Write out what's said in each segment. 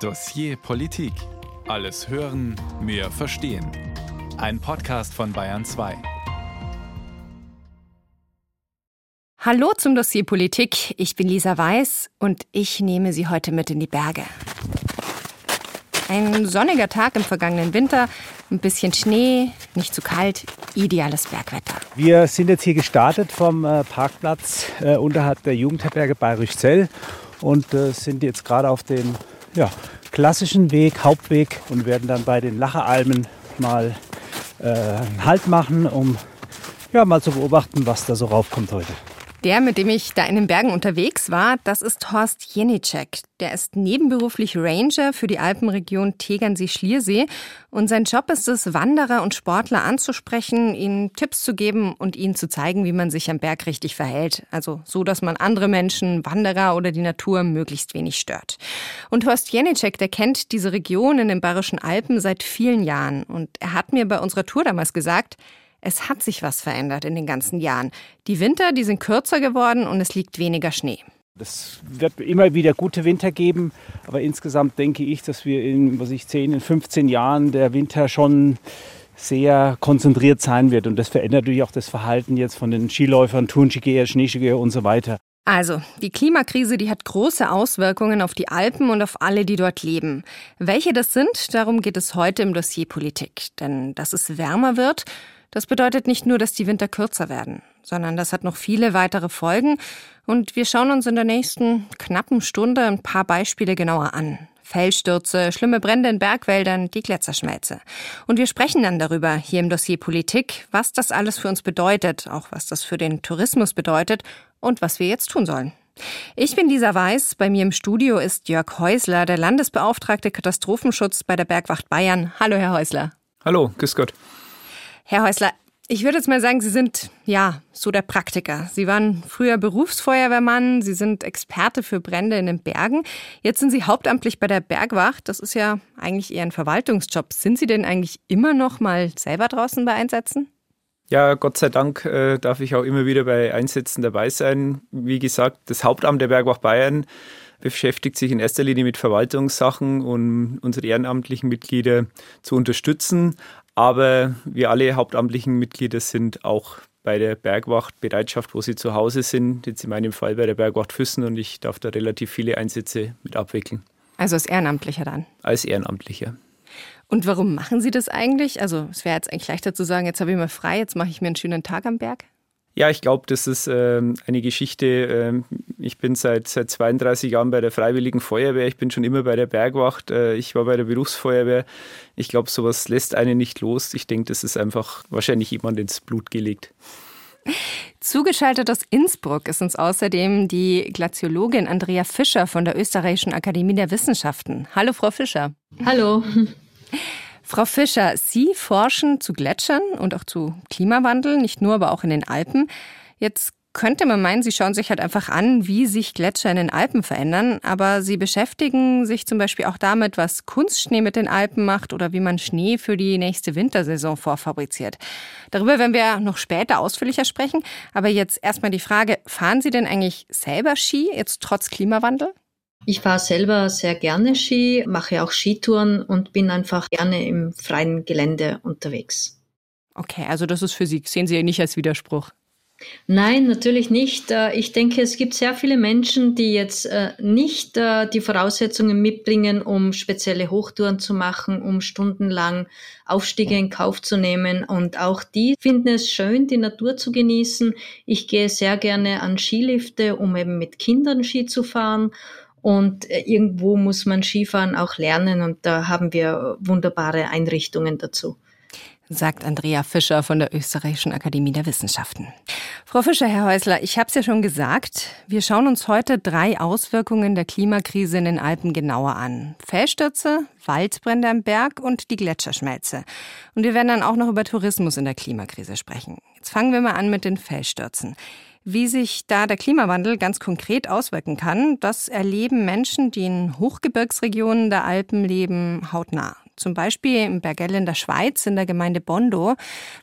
Dossier Politik. Alles hören, mehr verstehen. Ein Podcast von Bayern 2. Hallo zum Dossier Politik. Ich bin Lisa Weiß und ich nehme Sie heute mit in die Berge. Ein sonniger Tag im vergangenen Winter, ein bisschen Schnee, nicht zu kalt, ideales Bergwetter. Wir sind jetzt hier gestartet vom äh, Parkplatz äh, unterhalb der Jugendherberge Bayerischzell und äh, sind jetzt gerade auf dem ja, klassischen Weg, Hauptweg und werden dann bei den Lacheralmen mal äh, einen Halt machen, um ja, mal zu beobachten, was da so raufkommt heute. Der, mit dem ich da in den Bergen unterwegs war, das ist Horst Jenicek. Der ist nebenberuflich Ranger für die Alpenregion Tegernsee-Schliersee. Und sein Job ist es, Wanderer und Sportler anzusprechen, ihnen Tipps zu geben und ihnen zu zeigen, wie man sich am Berg richtig verhält. Also so, dass man andere Menschen, Wanderer oder die Natur möglichst wenig stört. Und Horst Jenicek, der kennt diese Region in den Bayerischen Alpen seit vielen Jahren. Und er hat mir bei unserer Tour damals gesagt, es hat sich was verändert in den ganzen Jahren. Die Winter, die sind kürzer geworden und es liegt weniger Schnee. Es wird immer wieder gute Winter geben, aber insgesamt denke ich, dass wir in, was ich 10, in 15 Jahren der Winter schon sehr konzentriert sein wird. Und das verändert natürlich auch das Verhalten jetzt von den Skiläufern, Turnskigeher, Schneeskigeher und so weiter. Also, die Klimakrise, die hat große Auswirkungen auf die Alpen und auf alle, die dort leben. Welche das sind, darum geht es heute im Dossier Politik. Denn dass es wärmer wird, das bedeutet nicht nur, dass die Winter kürzer werden, sondern das hat noch viele weitere Folgen. Und wir schauen uns in der nächsten knappen Stunde ein paar Beispiele genauer an. Felsstürze, schlimme Brände in Bergwäldern, die Gletscherschmelze. Und wir sprechen dann darüber hier im Dossier Politik, was das alles für uns bedeutet, auch was das für den Tourismus bedeutet und was wir jetzt tun sollen. Ich bin Lisa Weiß. Bei mir im Studio ist Jörg Häusler, der Landesbeauftragte Katastrophenschutz bei der Bergwacht Bayern. Hallo, Herr Häusler. Hallo, grüß Gott. Herr Häusler, ich würde jetzt mal sagen, Sie sind ja so der Praktiker. Sie waren früher Berufsfeuerwehrmann, Sie sind Experte für Brände in den Bergen. Jetzt sind Sie hauptamtlich bei der Bergwacht. Das ist ja eigentlich eher ein Verwaltungsjob. Sind Sie denn eigentlich immer noch mal selber draußen bei Einsätzen? Ja, Gott sei Dank äh, darf ich auch immer wieder bei Einsätzen dabei sein. Wie gesagt, das Hauptamt der Bergwacht Bayern beschäftigt sich in erster Linie mit Verwaltungssachen, um unsere ehrenamtlichen Mitglieder zu unterstützen. Aber wir alle hauptamtlichen Mitglieder sind auch bei der Bergwachtbereitschaft, wo sie zu Hause sind. Jetzt in meinem Fall bei der Bergwacht Füssen und ich darf da relativ viele Einsätze mit abwickeln. Also als Ehrenamtlicher dann? Als Ehrenamtlicher. Und warum machen Sie das eigentlich? Also es wäre jetzt eigentlich leichter zu sagen, jetzt habe ich mal frei, jetzt mache ich mir einen schönen Tag am Berg. Ja, ich glaube, das ist ähm, eine Geschichte. Ähm, ich bin seit, seit 32 Jahren bei der Freiwilligen Feuerwehr. Ich bin schon immer bei der Bergwacht. Äh, ich war bei der Berufsfeuerwehr. Ich glaube, sowas lässt einen nicht los. Ich denke, das ist einfach wahrscheinlich jemand ins Blut gelegt. Zugeschaltet aus Innsbruck ist uns außerdem die Glaziologin Andrea Fischer von der Österreichischen Akademie der Wissenschaften. Hallo, Frau Fischer. Hallo. Frau Fischer, Sie forschen zu Gletschern und auch zu Klimawandel, nicht nur, aber auch in den Alpen. Jetzt könnte man meinen, Sie schauen sich halt einfach an, wie sich Gletscher in den Alpen verändern, aber Sie beschäftigen sich zum Beispiel auch damit, was Kunstschnee mit den Alpen macht oder wie man Schnee für die nächste Wintersaison vorfabriziert. Darüber werden wir noch später ausführlicher sprechen, aber jetzt erstmal die Frage, fahren Sie denn eigentlich selber Ski, jetzt trotz Klimawandel? Ich fahre selber sehr gerne Ski, mache auch Skitouren und bin einfach gerne im freien Gelände unterwegs. Okay, also das ist für Sie, sehen Sie nicht als Widerspruch. Nein, natürlich nicht. Äh, ich denke, es gibt sehr viele Menschen, die jetzt äh, nicht äh, die Voraussetzungen mitbringen, um spezielle Hochtouren zu machen, um stundenlang Aufstiege in Kauf zu nehmen. Und auch die finden es schön, die Natur zu genießen. Ich gehe sehr gerne an Skilifte, um eben mit Kindern Ski zu fahren. Und äh, irgendwo muss man Skifahren auch lernen und da haben wir wunderbare Einrichtungen dazu. Sagt Andrea Fischer von der Österreichischen Akademie der Wissenschaften. Frau Fischer, Herr Häusler, ich habe es ja schon gesagt, wir schauen uns heute drei Auswirkungen der Klimakrise in den Alpen genauer an. Felsstürze, Waldbrände am Berg und die Gletscherschmelze. Und wir werden dann auch noch über Tourismus in der Klimakrise sprechen. Jetzt fangen wir mal an mit den Felsstürzen. Wie sich da der Klimawandel ganz konkret auswirken kann, das erleben Menschen, die in Hochgebirgsregionen der Alpen leben, hautnah. Zum Beispiel im Bergell in der Schweiz, in der Gemeinde Bondo.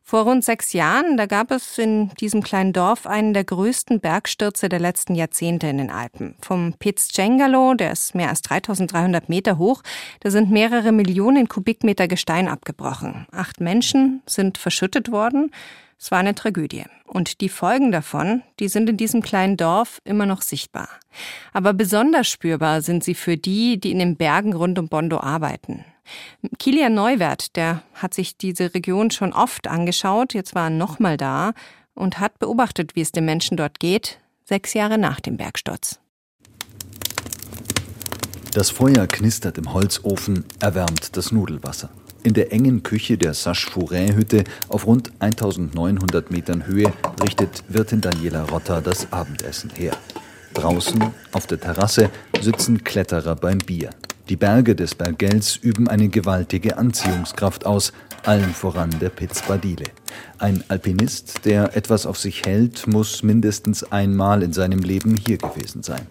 Vor rund sechs Jahren, da gab es in diesem kleinen Dorf einen der größten Bergstürze der letzten Jahrzehnte in den Alpen. Vom Piz Cengalo, der ist mehr als 3300 Meter hoch, da sind mehrere Millionen Kubikmeter Gestein abgebrochen. Acht Menschen sind verschüttet worden. Es war eine Tragödie. Und die Folgen davon, die sind in diesem kleinen Dorf immer noch sichtbar. Aber besonders spürbar sind sie für die, die in den Bergen rund um Bondo arbeiten. Kilian Neuwert, der hat sich diese Region schon oft angeschaut, jetzt war er nochmal da und hat beobachtet, wie es den Menschen dort geht, sechs Jahre nach dem Bergsturz. Das Feuer knistert im Holzofen, erwärmt das Nudelwasser. In der engen Küche der Sache-Fourin-Hütte auf rund 1900 Metern Höhe richtet Wirtin Daniela Rotter das Abendessen her. Draußen auf der Terrasse sitzen Kletterer beim Bier. Die Berge des Bergels üben eine gewaltige Anziehungskraft aus, allen voran der Piz Badile. Ein Alpinist, der etwas auf sich hält, muss mindestens einmal in seinem Leben hier gewesen sein.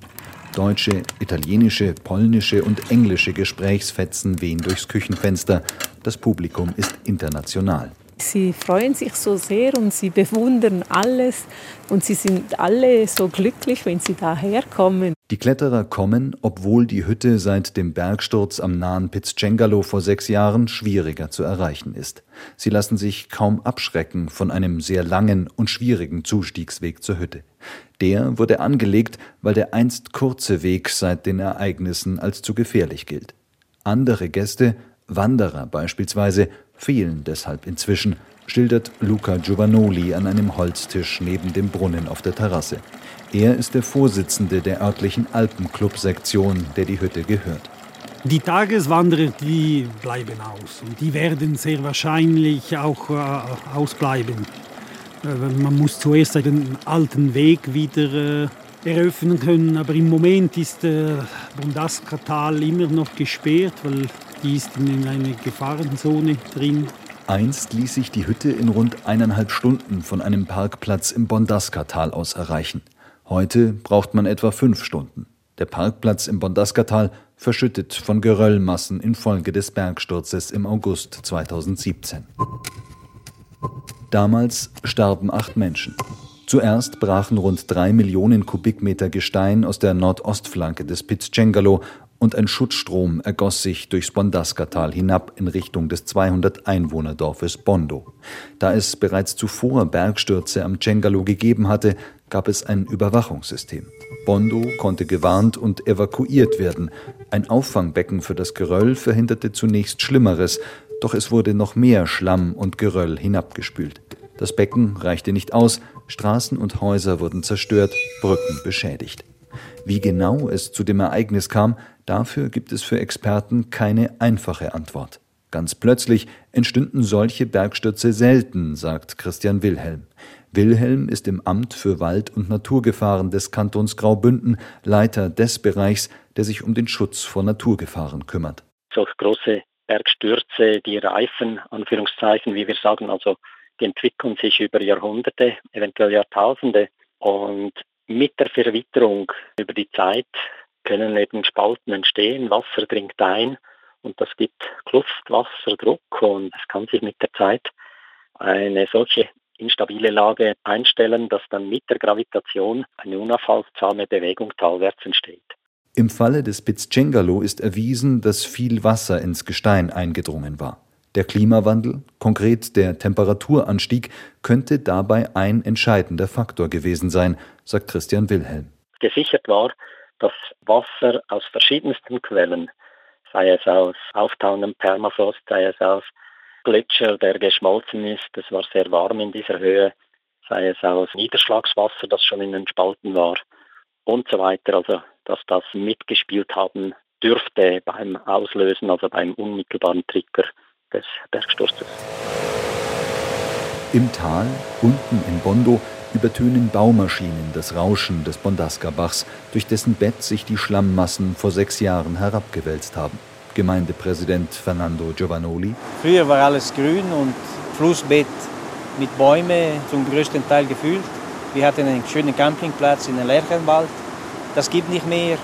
Deutsche, italienische, polnische und englische Gesprächsfetzen wehen durchs Küchenfenster. Das Publikum ist international. Sie freuen sich so sehr und sie bewundern alles und sie sind alle so glücklich, wenn sie daherkommen. Die Kletterer kommen, obwohl die Hütte seit dem Bergsturz am nahen Pizzcengalo vor sechs Jahren schwieriger zu erreichen ist. Sie lassen sich kaum abschrecken von einem sehr langen und schwierigen Zustiegsweg zur Hütte. Der wurde angelegt, weil der einst kurze Weg seit den Ereignissen als zu gefährlich gilt. Andere Gäste, Wanderer beispielsweise, fehlen deshalb inzwischen, schildert Luca Giovanoli an einem Holztisch neben dem Brunnen auf der Terrasse. Er ist der Vorsitzende der örtlichen Alpenclub-Sektion, der die Hütte gehört. Die Tageswanderer, die bleiben aus und die werden sehr wahrscheinlich auch äh, ausbleiben. Äh, man muss zuerst den alten Weg wieder äh, eröffnen können, aber im Moment ist der äh, Bundaska-Tal immer noch gesperrt, weil die ist in einer Gefahrenzone drin. Einst ließ sich die Hütte in rund eineinhalb Stunden von einem Parkplatz im Bondaska-Tal aus erreichen. Heute braucht man etwa fünf Stunden. Der Parkplatz im Bondaska-Tal verschüttet von Geröllmassen infolge des Bergsturzes im August 2017. Damals starben acht Menschen. Zuerst brachen rund drei Millionen Kubikmeter Gestein aus der Nordostflanke des Pizzcengalo und ein Schutzstrom ergoss sich durchs Bondaska-Tal hinab in Richtung des 200-Einwohner-Dorfes Bondo. Da es bereits zuvor Bergstürze am Cengalo gegeben hatte, gab es ein Überwachungssystem. Bondo konnte gewarnt und evakuiert werden. Ein Auffangbecken für das Geröll verhinderte zunächst Schlimmeres, doch es wurde noch mehr Schlamm und Geröll hinabgespült. Das Becken reichte nicht aus, Straßen und Häuser wurden zerstört, Brücken beschädigt. Wie genau es zu dem Ereignis kam, Dafür gibt es für Experten keine einfache Antwort. Ganz plötzlich entstünden solche Bergstürze selten, sagt Christian Wilhelm. Wilhelm ist im Amt für Wald- und Naturgefahren des Kantons Graubünden Leiter des Bereichs, der sich um den Schutz vor Naturgefahren kümmert. So große Bergstürze, die reifen, Anführungszeichen, wie wir sagen, also die entwickeln sich über Jahrhunderte, eventuell Jahrtausende. Und mit der Verwitterung über die Zeit können eben Spalten entstehen, Wasser dringt ein und das gibt Kluft, Wasserdruck und es kann sich mit der Zeit eine solche instabile Lage einstellen, dass dann mit der Gravitation eine unaufhaltsame Bewegung talwärts entsteht. Im Falle des Pizzcengalo ist erwiesen, dass viel Wasser ins Gestein eingedrungen war. Der Klimawandel, konkret der Temperaturanstieg, könnte dabei ein entscheidender Faktor gewesen sein, sagt Christian Wilhelm. Gesichert war, dass Wasser aus verschiedensten Quellen, sei es aus auftauendem Permafrost, sei es aus Gletscher, der geschmolzen ist, es war sehr warm in dieser Höhe, sei es aus Niederschlagswasser, das schon in den Spalten war und so weiter. Also, dass das mitgespielt haben dürfte beim Auslösen, also beim unmittelbaren Trigger des Bergsturzes. Im Tal, unten in Bondo, übertönen Baumaschinen das Rauschen des Bondaska-Bachs, durch dessen Bett sich die Schlammmassen vor sechs Jahren herabgewälzt haben. Gemeindepräsident Fernando Giovanoli. Früher war alles grün und Flussbett mit Bäumen zum größten Teil gefüllt. Wir hatten einen schönen Campingplatz in den Lerchenwald. Das gibt nicht mehr.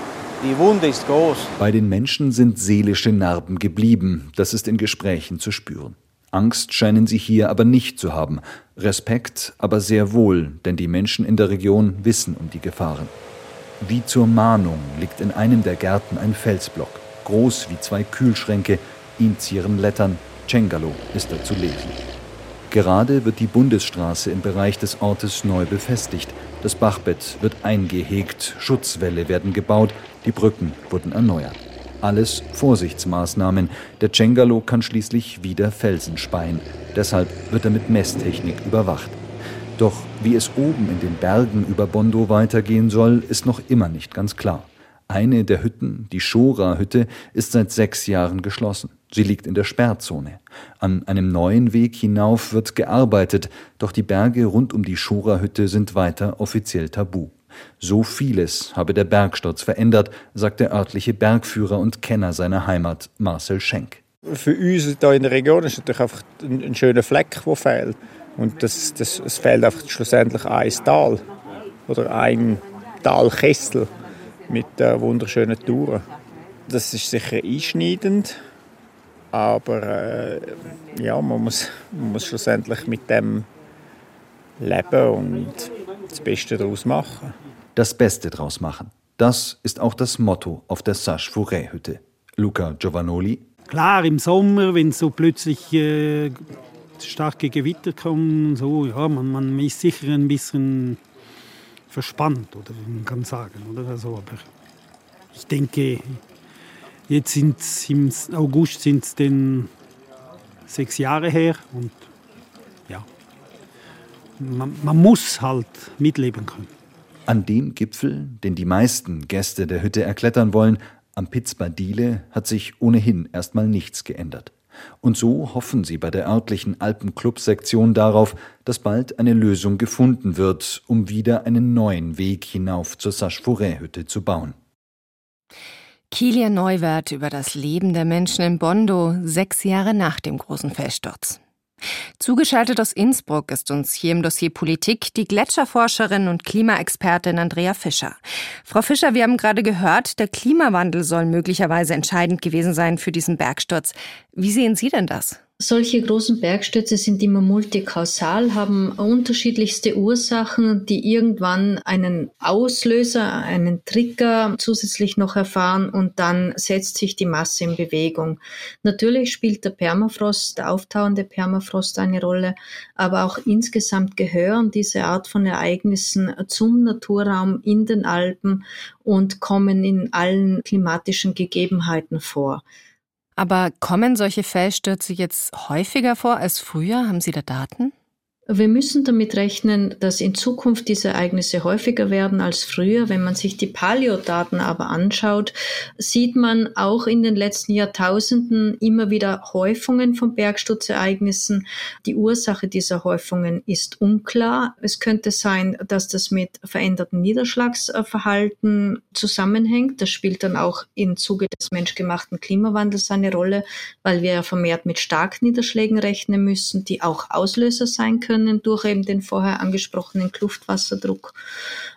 Die Wunde ist groß. Bei den Menschen sind seelische Narben geblieben. Das ist in Gesprächen zu spüren. Angst scheinen sie hier aber nicht zu haben. Respekt aber sehr wohl, denn die Menschen in der Region wissen um die Gefahren. Wie zur Mahnung liegt in einem der Gärten ein Felsblock, groß wie zwei Kühlschränke, ihm zieren Lettern, Cengalo ist da zu lesen. Gerade wird die Bundesstraße im Bereich des Ortes neu befestigt. Das Bachbett wird eingehegt, Schutzwälle werden gebaut, die Brücken wurden erneuert. Alles Vorsichtsmaßnahmen. Der Cengalo kann schließlich wieder Felsen speien. Deshalb wird er mit Messtechnik überwacht. Doch wie es oben in den Bergen über Bondo weitergehen soll, ist noch immer nicht ganz klar. Eine der Hütten, die Schora-Hütte, ist seit sechs Jahren geschlossen. Sie liegt in der Sperrzone. An einem neuen Weg hinauf wird gearbeitet, doch die Berge rund um die Schora-Hütte sind weiter offiziell tabu. So vieles habe der Bergsturz verändert, sagt der örtliche Bergführer und Kenner seiner Heimat Marcel Schenk. Für uns hier in der Region ist natürlich einfach ein, schöner Fleck, der fehlt. Und das, das, es fehlt einfach schlussendlich ein Tal oder ein Talkessel mit äh, wunderschönen Touren. Das ist sicher einschneidend, aber äh, ja, man muss, man muss schlussendlich mit dem leben und das Beste daraus machen. Das Beste daraus machen. Das ist auch das Motto auf der Sache Fourret Hütte. Luca Giovanoli. Klar, im Sommer, wenn so plötzlich äh, starke Gewitter kommen, so, ja, man, man ist sicher ein bisschen verspannt, oder man kann sagen, oder? Also, aber ich denke, jetzt sind im August sind es denn sechs Jahre her und ja, man, man muss halt mitleben können. An dem Gipfel, den die meisten Gäste der Hütte erklettern wollen, am Piz Badile, hat sich ohnehin erstmal nichts geändert. Und so hoffen sie bei der örtlichen Alpenclub-Sektion darauf, dass bald eine Lösung gefunden wird, um wieder einen neuen Weg hinauf zur Sache-Fourret-Hütte zu bauen. Kilian Neuwert über das Leben der Menschen in Bondo, sechs Jahre nach dem großen Felssturz. Zugeschaltet aus Innsbruck ist uns hier im Dossier Politik die Gletscherforscherin und Klimaexpertin Andrea Fischer. Frau Fischer, wir haben gerade gehört, der Klimawandel soll möglicherweise entscheidend gewesen sein für diesen Bergsturz. Wie sehen Sie denn das? Solche großen Bergstürze sind immer multikausal, haben unterschiedlichste Ursachen, die irgendwann einen Auslöser, einen Trigger zusätzlich noch erfahren und dann setzt sich die Masse in Bewegung. Natürlich spielt der Permafrost, der auftauende Permafrost eine Rolle, aber auch insgesamt gehören diese Art von Ereignissen zum Naturraum in den Alpen und kommen in allen klimatischen Gegebenheiten vor. Aber kommen solche Felsstürze jetzt häufiger vor als früher? Haben Sie da Daten? Wir müssen damit rechnen, dass in Zukunft diese Ereignisse häufiger werden als früher. Wenn man sich die Paleodaten aber anschaut, sieht man auch in den letzten Jahrtausenden immer wieder Häufungen von Bergstutzereignissen. Die Ursache dieser Häufungen ist unklar. Es könnte sein, dass das mit verändertem Niederschlagsverhalten zusammenhängt. Das spielt dann auch im Zuge des menschgemachten Klimawandels eine Rolle, weil wir vermehrt mit Starkniederschlägen rechnen müssen, die auch Auslöser sein können können durch eben den vorher angesprochenen Kluftwasserdruck.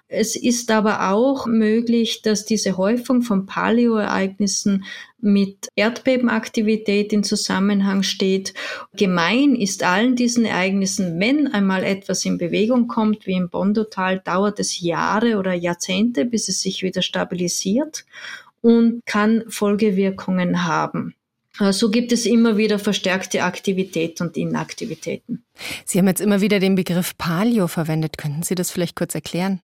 Es ist aber auch möglich, dass diese Häufung von Paleoereignissen mit Erdbebenaktivität in Zusammenhang steht. Gemein ist allen diesen Ereignissen, wenn einmal etwas in Bewegung kommt, wie im Bondotal, dauert es Jahre oder Jahrzehnte, bis es sich wieder stabilisiert und kann Folgewirkungen haben. Äh, so gibt es immer wieder verstärkte Aktivität und Inaktivitäten. Sie haben jetzt immer wieder den Begriff Palio verwendet. Könnten Sie das vielleicht kurz erklären?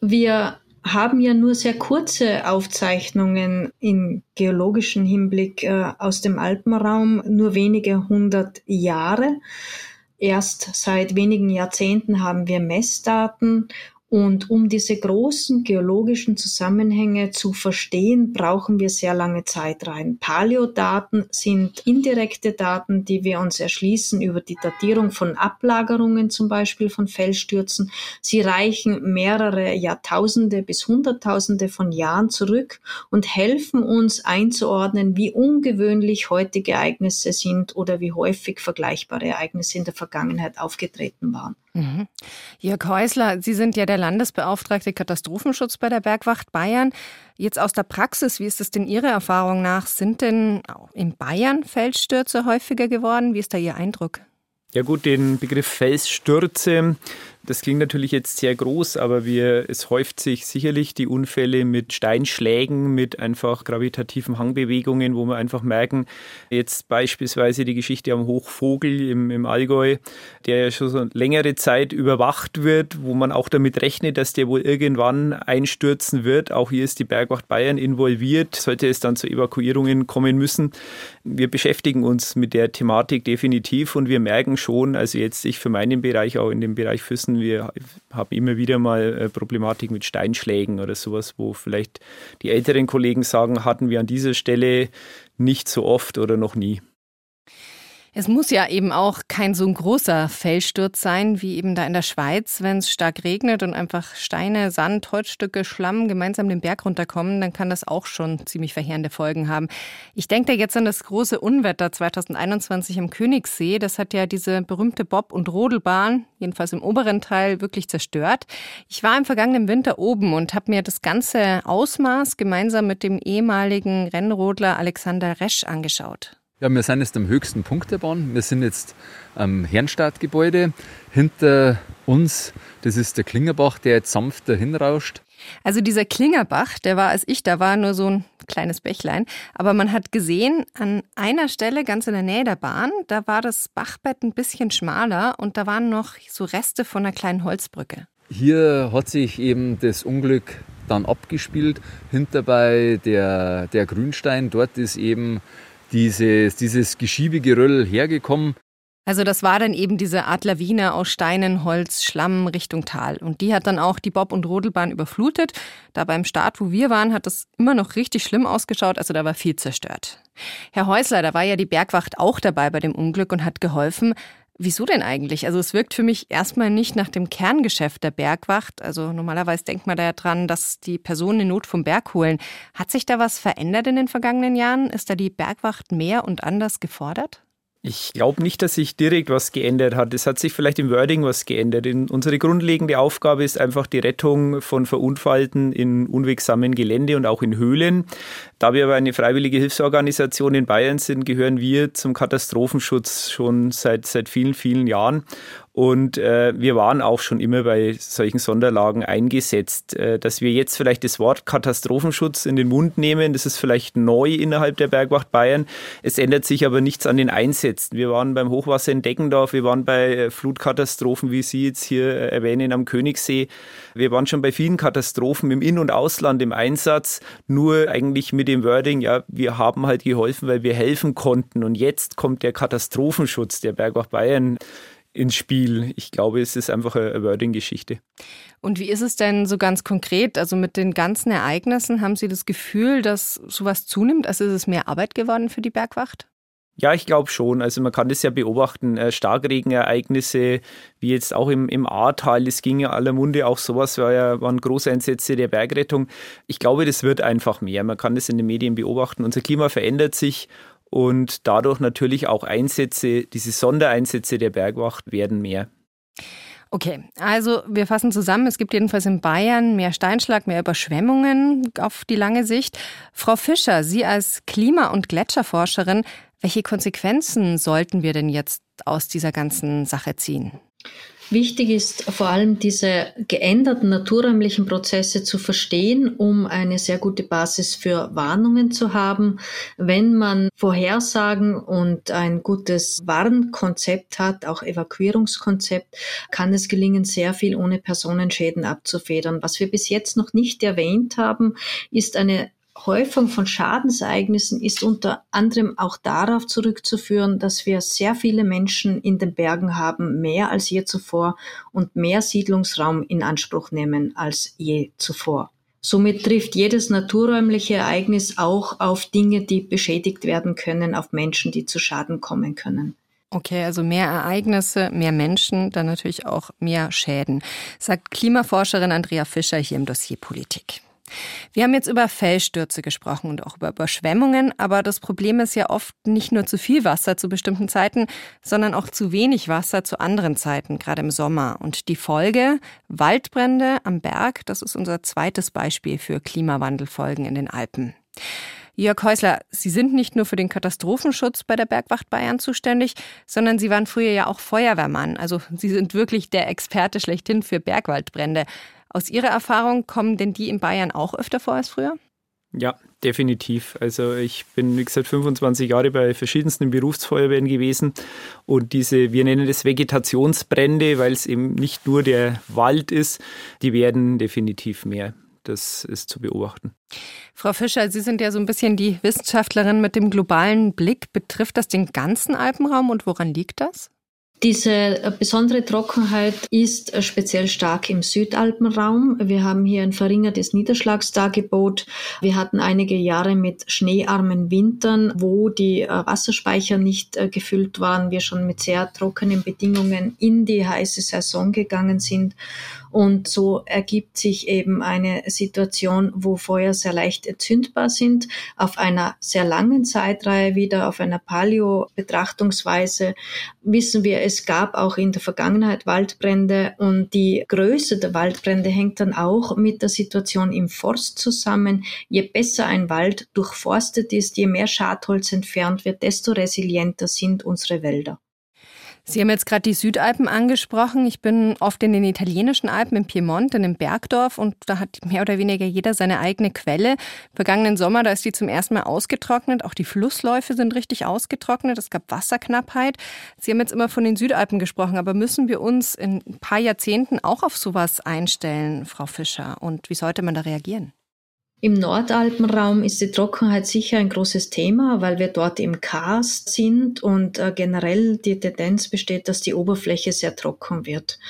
Wir haben ja nur sehr kurze Aufzeichnungen im geologischen Hinblick äh, aus dem Alpenraum, nur wenige hundert Jahre. Erst seit wenigen Jahrzehnten haben wir Messdaten und um diese großen geologischen Zusammenhänge zu verstehen, brauchen wir sehr lange Zeit rein. Paleodaten sind indirekte Daten, die wir uns erschließen über die Datierung von Ablagerungen, zum Beispiel von Felsstürzen. Sie reichen mehrere Jahrtausende bis Hunderttausende von Jahren zurück und helfen uns einzuordnen, wie ungewöhnlich heutige Ereignisse sind oder wie häufig vergleichbare Ereignisse in der Vergangenheit aufgetreten waren. Mhm. Jörg Häusler, Sie sind ja der Landesbeauftragte Katastrophenschutz bei der Bergwacht Bayern. Jetzt aus der Praxis, wie ist es denn Ihrer Erfahrung nach? Sind denn in Bayern Felsstürze häufiger geworden? Wie ist da Ihr Eindruck? Ja gut, den Begriff Felsstürze das klingt natürlich jetzt sehr groß, aber wir, es häuft sich sicherlich die Unfälle mit Steinschlägen, mit einfach gravitativen Hangbewegungen, wo wir einfach merken, jetzt beispielsweise die Geschichte am Hochvogel im, im Allgäu, der ja schon so längere Zeit überwacht wird, wo man auch damit rechnet, dass der wohl irgendwann einstürzen wird. Auch hier ist die Bergwacht Bayern involviert, sollte es dann zu Evakuierungen kommen müssen. Wir beschäftigen uns mit der Thematik definitiv und wir merken schon, also jetzt ich für meinen Bereich, auch in dem Bereich Füssen, lassen. Wir haben immer wieder mal äh, Problematik mit Steinschlägen oder sowas, wo vielleicht die älteren Kollegen sagen, hatten wir an dieser Stelle nicht so oft oder noch nie. Es muss ja eben auch kein so ein großer Felssturz sein, wie eben da in der Schweiz. Wenn es stark regnet und einfach Steine, Sand, Holzstücke, Schlamm gemeinsam den Berg runterkommen, dann kann das auch schon ziemlich verheerende Folgen haben. Ich denke da jetzt an das große Unwetter 2021 im Königssee. Das hat ja diese berühmte Bob- und Rodelbahn, jedenfalls im oberen Teil, wirklich zerstört. Ich war im vergangenen Winter oben und habe mir das ganze Ausmaß gemeinsam mit dem ehemaligen Rennrodler Alexander Resch angeschaut. Ja, wir sind jetzt am höchsten Punkt der Bahn. Wir sind jetzt am Herrnstadtgebäude. Hinter uns, das ist der Klingerbach, der jetzt sanft dahin rauscht. Also dieser Klingerbach, der war, als ich da war, nur so ein kleines Bächlein. Aber man hat gesehen, an einer Stelle ganz in der Nähe der Bahn, da war das Bachbett ein bisschen schmaler und da waren noch so Reste von einer kleinen Holzbrücke. Hier hat sich eben das Unglück dann abgespielt. Hinter bei der, der Grünstein, dort ist eben dieses, dieses Geschiebegeröll hergekommen. Also das war dann eben diese Art Lawine aus Steinen, Holz, Schlamm Richtung Tal. Und die hat dann auch die Bob- und Rodelbahn überflutet. Da beim Start, wo wir waren, hat das immer noch richtig schlimm ausgeschaut. Also da war viel zerstört. Herr Häusler, da war ja die Bergwacht auch dabei bei dem Unglück und hat geholfen. Wieso denn eigentlich? Also es wirkt für mich erstmal nicht nach dem Kerngeschäft der Bergwacht. Also normalerweise denkt man da ja dran, dass die Personen in Not vom Berg holen. Hat sich da was verändert in den vergangenen Jahren? Ist da die Bergwacht mehr und anders gefordert? Ich glaube nicht, dass sich direkt was geändert hat. Es hat sich vielleicht im Wording was geändert. In, unsere grundlegende Aufgabe ist einfach die Rettung von Verunfallten in unwegsamen Gelände und auch in Höhlen. Da wir aber eine freiwillige Hilfsorganisation in Bayern sind, gehören wir zum Katastrophenschutz schon seit, seit vielen, vielen Jahren. Und äh, wir waren auch schon immer bei solchen Sonderlagen eingesetzt. Äh, dass wir jetzt vielleicht das Wort Katastrophenschutz in den Mund nehmen, das ist vielleicht neu innerhalb der Bergwacht Bayern. Es ändert sich aber nichts an den Einsätzen. Wir waren beim Hochwasser in Deckendorf, wir waren bei äh, Flutkatastrophen, wie Sie jetzt hier äh, erwähnen, am Königssee. Wir waren schon bei vielen Katastrophen im In- und Ausland im Einsatz, nur eigentlich mit dem Wording, ja, wir haben halt geholfen, weil wir helfen konnten. Und jetzt kommt der Katastrophenschutz der Bergwacht Bayern ins Spiel. Ich glaube, es ist einfach eine Wording-Geschichte. Und wie ist es denn so ganz konkret? Also mit den ganzen Ereignissen, haben Sie das Gefühl, dass sowas zunimmt? Also ist es mehr Arbeit geworden für die Bergwacht? Ja, ich glaube schon. Also man kann das ja beobachten. Äh, Starkregenereignisse, wie jetzt auch im, im Ahrtal, das ging ja aller Munde, auch sowas war ja, waren Großeinsätze der Bergrettung. Ich glaube, das wird einfach mehr. Man kann das in den Medien beobachten. Unser Klima verändert sich und dadurch natürlich auch Einsätze, diese Sondereinsätze der Bergwacht werden mehr. Okay, also wir fassen zusammen. Es gibt jedenfalls in Bayern mehr Steinschlag, mehr Überschwemmungen auf die lange Sicht. Frau Fischer, Sie als Klima- und Gletscherforscherin, welche Konsequenzen sollten wir denn jetzt aus dieser ganzen Sache ziehen? Wichtig ist vor allem diese geänderten naturräumlichen Prozesse zu verstehen, um eine sehr gute Basis für Warnungen zu haben. Wenn man Vorhersagen und ein gutes Warnkonzept hat, auch Evakuierungskonzept, kann es gelingen, sehr viel ohne Personenschäden abzufedern. Was wir bis jetzt noch nicht erwähnt haben, ist eine Häufung von Schadensereignissen ist unter anderem auch darauf zurückzuführen, dass wir sehr viele Menschen in den Bergen haben, mehr als je zuvor und mehr Siedlungsraum in Anspruch nehmen als je zuvor. Somit trifft jedes naturräumliche Ereignis auch auf Dinge, die beschädigt werden können, auf Menschen, die zu Schaden kommen können. Okay, also mehr Ereignisse, mehr Menschen, dann natürlich auch mehr Schäden, sagt Klimaforscherin Andrea Fischer hier im Dossier Politik. Wir haben jetzt über Felsstürze gesprochen und auch über Überschwemmungen, aber das Problem ist ja oft nicht nur zu viel Wasser zu bestimmten Zeiten, sondern auch zu wenig Wasser zu anderen Zeiten, gerade im Sommer. Und die Folge, Waldbrände am Berg, das ist unser zweites Beispiel für Klimawandelfolgen in den Alpen. Jörg Häusler, Sie sind nicht nur für den Katastrophenschutz bei der Bergwacht Bayern zuständig, sondern Sie waren früher ja auch Feuerwehrmann. Also Sie sind wirklich der Experte schlechthin für Bergwaldbrände. Aus Ihrer Erfahrung kommen denn die in Bayern auch öfter vor als früher? Ja, definitiv. Also ich bin, wie gesagt, 25 Jahre bei verschiedensten Berufsfeuerwehren gewesen und diese, wir nennen das Vegetationsbrände, weil es eben nicht nur der Wald ist, die werden definitiv mehr. Das ist zu beobachten. Frau Fischer, Sie sind ja so ein bisschen die Wissenschaftlerin mit dem globalen Blick. Betrifft das den ganzen Alpenraum und woran liegt das? Diese äh, besondere Trockenheit ist äh, speziell stark im Südalpenraum. Wir haben hier ein verringertes Niederschlagsdargebot. Wir hatten einige Jahre mit schneearmen Wintern, wo die äh, Wasserspeicher nicht gefüllt waren. Wir schon mit sehr trockenen Bedingungen in die heiße Saison gegangen sind. Und so ergibt sich eben eine Situation, wo Feuer sehr leicht entzündbar sind, auf einer sehr langen Zeitreihe wieder, auf einer Paleo-Betrachtungsweise wissen wir, es gab auch in der Vergangenheit Waldbrände und die Größe der Waldbrände hängt dann auch mit der Situation im Forst zusammen. Je besser ein Wald durchforstet ist, je mehr Schadholz entfernt wird, desto resilienter sind unsere Wälder. Sie haben jetzt gerade die Südalpen angesprochen. Ich bin oft in den italienischen Alpen, im Piemont, in einem Bergdorf und da hat mehr oder weniger jeder seine eigene Quelle. Vergangenen Sommer, da ist die zum ersten Mal ausgetrocknet. Auch die Flussläufe sind richtig ausgetrocknet. Es gab Wasserknappheit. Sie haben jetzt immer von den Südalpen gesprochen, aber müssen wir uns in ein paar Jahrzehnten auch auf sowas einstellen, Frau Fischer? Und wie sollte man da reagieren? Im Nordalpenraum ist die Trockenheit sicher ein großes Thema, weil wir dort im Karst sind und äh, generell die Tendenz besteht, dass die Oberfläche sehr trocken wird.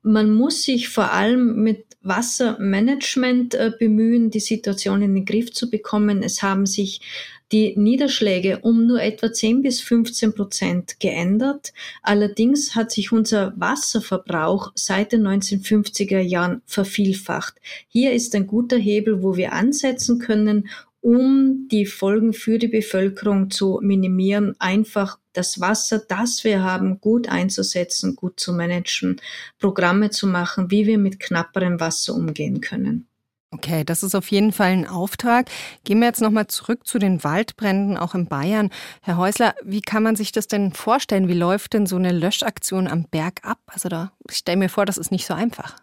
Man muss sich vor allem mit Wassermanagement äh, bemühen, die Situation in den Griff zu bekommen. Es haben sich die Niederschläge um nur etwa 10 bis 15 Prozent geändert. Allerdings hat sich unser Wasserverbrauch seit den 1950er Jahren vervielfacht. Hier ist ein guter Hebel, wo wir ansetzen können, um die Folgen für die Bevölkerung zu minimieren, einfach das Wasser, das wir haben, gut einzusetzen, gut zu managen, Programme zu machen, wie wir mit knapperem Wasser umgehen können. Okay, das ist auf jeden Fall ein Auftrag. Gehen wir jetzt nochmal zurück zu den Waldbränden, auch in Bayern. Herr Häusler, wie kann man sich das denn vorstellen? Wie läuft denn so eine Löschaktion am Berg ab? Also da, ich stelle mir vor, das ist nicht so einfach.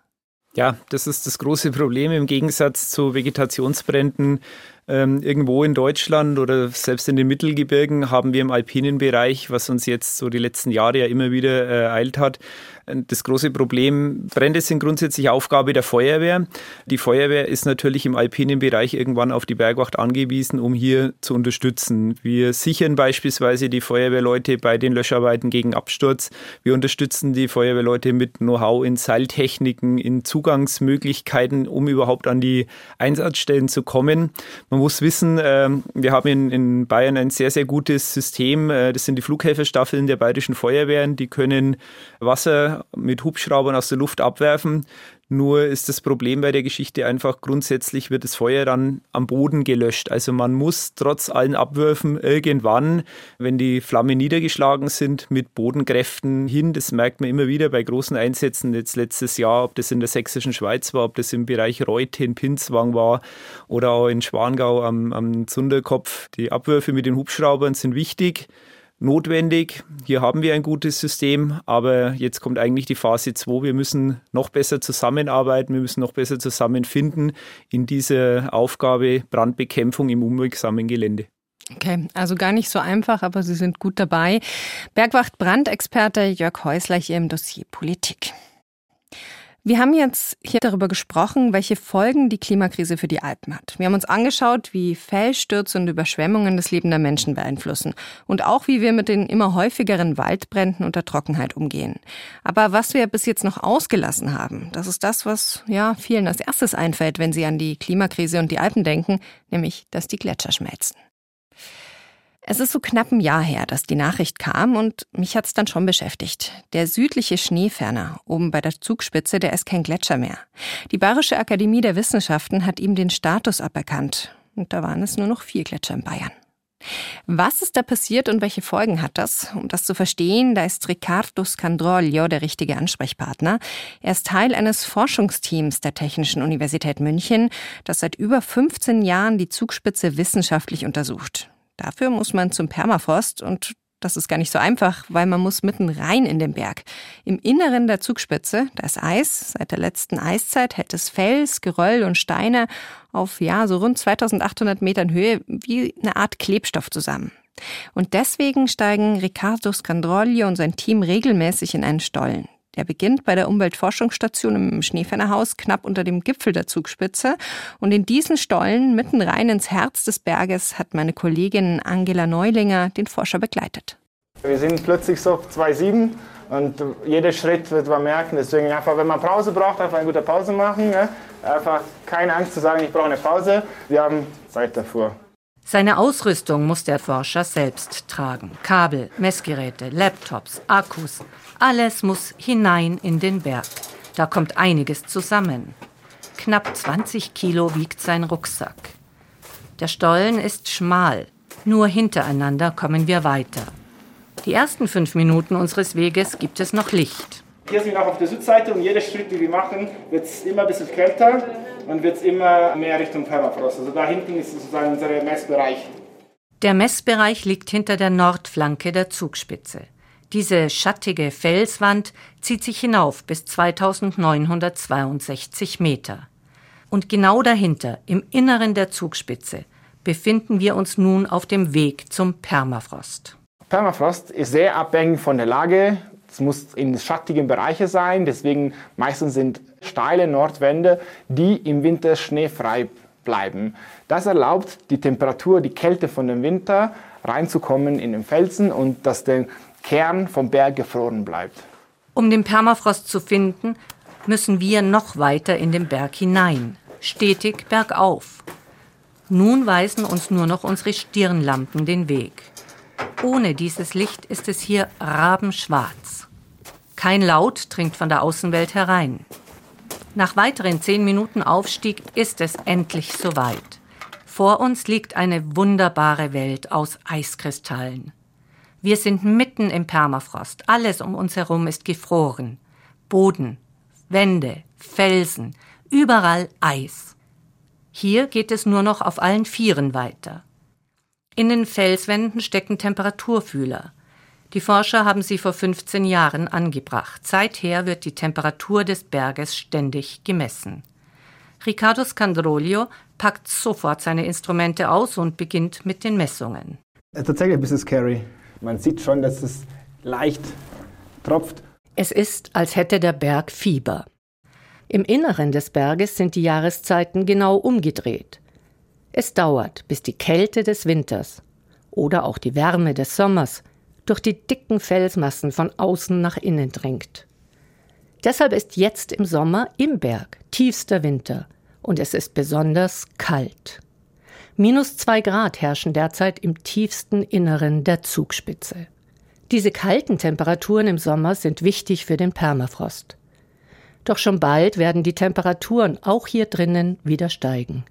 Ja, das ist das große Problem im Gegensatz zu Vegetationsbränden ähm, irgendwo in Deutschland oder selbst in den Mittelgebirgen haben wir im alpinen Bereich, was uns jetzt so die letzten Jahre ja immer wieder äh, ereilt hat, das große Problem, Brände sind grundsätzlich Aufgabe der Feuerwehr. Die Feuerwehr ist natürlich im alpinen Bereich irgendwann auf die Bergwacht angewiesen, um hier zu unterstützen. Wir sichern beispielsweise die Feuerwehrleute bei den Löscharbeiten gegen Absturz. Wir unterstützen die Feuerwehrleute mit Know-how in Seiltechniken, in Zugangsmöglichkeiten, um überhaupt an die Einsatzstellen zu kommen. Man muss wissen, ähm, wir haben in, Bayern ein sehr, sehr gutes System. Äh, das sind die Flughäferstaffeln der bayerischen Feuerwehren. Die können Wasser mit Hubschraubern aus der Luft abwerfen. Nur ist das Problem bei der Geschichte einfach grundsätzlich wird das Feuer dann am Boden gelöscht. Also man muss trotz allen Abwürfen irgendwann, wenn die Flammen niedergeschlagen sind, mit Bodenkräften hin. Das merkt man immer wieder bei großen Einsätzen. Jetzt letztes Jahr, ob das in der sächsischen Schweiz war, ob das im Bereich Reute in Pinzwang war oder auch in Schwangau am, am Zunderkopf. Die Abwürfe mit den Hubschraubern sind wichtig notwendig. Hier haben wir ein gutes System, aber jetzt kommt eigentlich die Phase 2. Wir müssen noch besser zusammenarbeiten, wir müssen noch besser zusammenfinden in dieser Aufgabe Brandbekämpfung im unwirksamen Gelände. Okay, also gar nicht so einfach, aber Sie sind gut dabei. Bergwacht Brandexperte Jörg Häusler hier im Dossier Politik. Wir haben jetzt hier darüber gesprochen, welche Folgen die Klimakrise für die Alpen hat. Wir haben uns angeschaut, wie Felsstürze und Überschwemmungen das Leben der Menschen beeinflussen und auch, wie wir mit den immer häufigeren Waldbränden und der Trockenheit umgehen. Aber was wir bis jetzt noch ausgelassen haben, das ist das, was ja vielen als erstes einfällt, wenn sie an die Klimakrise und die Alpen denken, nämlich, dass die Gletscher schmelzen. Es ist so knapp ein Jahr her, dass die Nachricht kam und mich hat's dann schon beschäftigt. Der südliche Schneeferner, oben bei der Zugspitze, der ist kein Gletscher mehr. Die Bayerische Akademie der Wissenschaften hat ihm den Status aberkannt. Und da waren es nur noch vier Gletscher in Bayern. Was ist da passiert und welche Folgen hat das? Um das zu verstehen, da ist Riccardo Scandroglio der richtige Ansprechpartner. Er ist Teil eines Forschungsteams der Technischen Universität München, das seit über 15 Jahren die Zugspitze wissenschaftlich untersucht. Dafür muss man zum Permafrost und das ist gar nicht so einfach, weil man muss mitten rein in den Berg. Im Inneren der Zugspitze, da ist Eis. Seit der letzten Eiszeit hält es Fels, Geröll und Steine auf, ja, so rund 2800 Metern Höhe wie eine Art Klebstoff zusammen. Und deswegen steigen Riccardo Scandroglio und sein Team regelmäßig in einen Stollen. Der beginnt bei der Umweltforschungsstation im Schneefernerhaus knapp unter dem Gipfel der Zugspitze. Und in diesen Stollen, mitten rein ins Herz des Berges, hat meine Kollegin Angela Neulinger den Forscher begleitet. Wir sind plötzlich so 2,7 und jeder Schritt wird man merken. Deswegen einfach, wenn man Pause braucht, einfach eine gute Pause machen. Ne? Einfach keine Angst zu sagen, ich brauche eine Pause. Wir haben Zeit davor. Seine Ausrüstung muss der Forscher selbst tragen. Kabel, Messgeräte, Laptops, Akkus, alles muss hinein in den Berg. Da kommt einiges zusammen. Knapp 20 Kilo wiegt sein Rucksack. Der Stollen ist schmal. Nur hintereinander kommen wir weiter. Die ersten fünf Minuten unseres Weges gibt es noch Licht. Hier sind wir auch auf der Südseite und jeder Schritt, den wir machen, wird es immer ein bisschen kälter und wird es immer mehr Richtung Permafrost. Also da hinten ist sozusagen unser Messbereich. Der Messbereich liegt hinter der Nordflanke der Zugspitze. Diese schattige Felswand zieht sich hinauf bis 2962 Meter. Und genau dahinter, im Inneren der Zugspitze, befinden wir uns nun auf dem Weg zum Permafrost. Permafrost ist sehr abhängig von der Lage. Es muss in schattigen Bereichen sein, deswegen meistens sind steile Nordwände, die im Winter schneefrei bleiben. Das erlaubt die Temperatur, die Kälte von dem Winter reinzukommen in den Felsen und dass der Kern vom Berg gefroren bleibt. Um den Permafrost zu finden, müssen wir noch weiter in den Berg hinein, stetig bergauf. Nun weisen uns nur noch unsere Stirnlampen den Weg. Ohne dieses Licht ist es hier rabenschwarz. Kein Laut dringt von der Außenwelt herein. Nach weiteren zehn Minuten Aufstieg ist es endlich soweit. Vor uns liegt eine wunderbare Welt aus Eiskristallen. Wir sind mitten im Permafrost. Alles um uns herum ist gefroren. Boden, Wände, Felsen, überall Eis. Hier geht es nur noch auf allen Vieren weiter. In den Felswänden stecken Temperaturfühler. Die Forscher haben sie vor 15 Jahren angebracht. Seither wird die Temperatur des Berges ständig gemessen. Riccardo Scandroglio packt sofort seine Instrumente aus und beginnt mit den Messungen. Tatsächlich ein bisschen scary. Man sieht schon, dass es leicht tropft. Es ist, als hätte der Berg Fieber. Im Inneren des Berges sind die Jahreszeiten genau umgedreht. Es dauert, bis die Kälte des Winters oder auch die Wärme des Sommers durch die dicken Felsmassen von außen nach innen dringt. Deshalb ist jetzt im Sommer im Berg tiefster Winter und es ist besonders kalt. Minus zwei Grad herrschen derzeit im tiefsten Inneren der Zugspitze. Diese kalten Temperaturen im Sommer sind wichtig für den Permafrost. Doch schon bald werden die Temperaturen auch hier drinnen wieder steigen.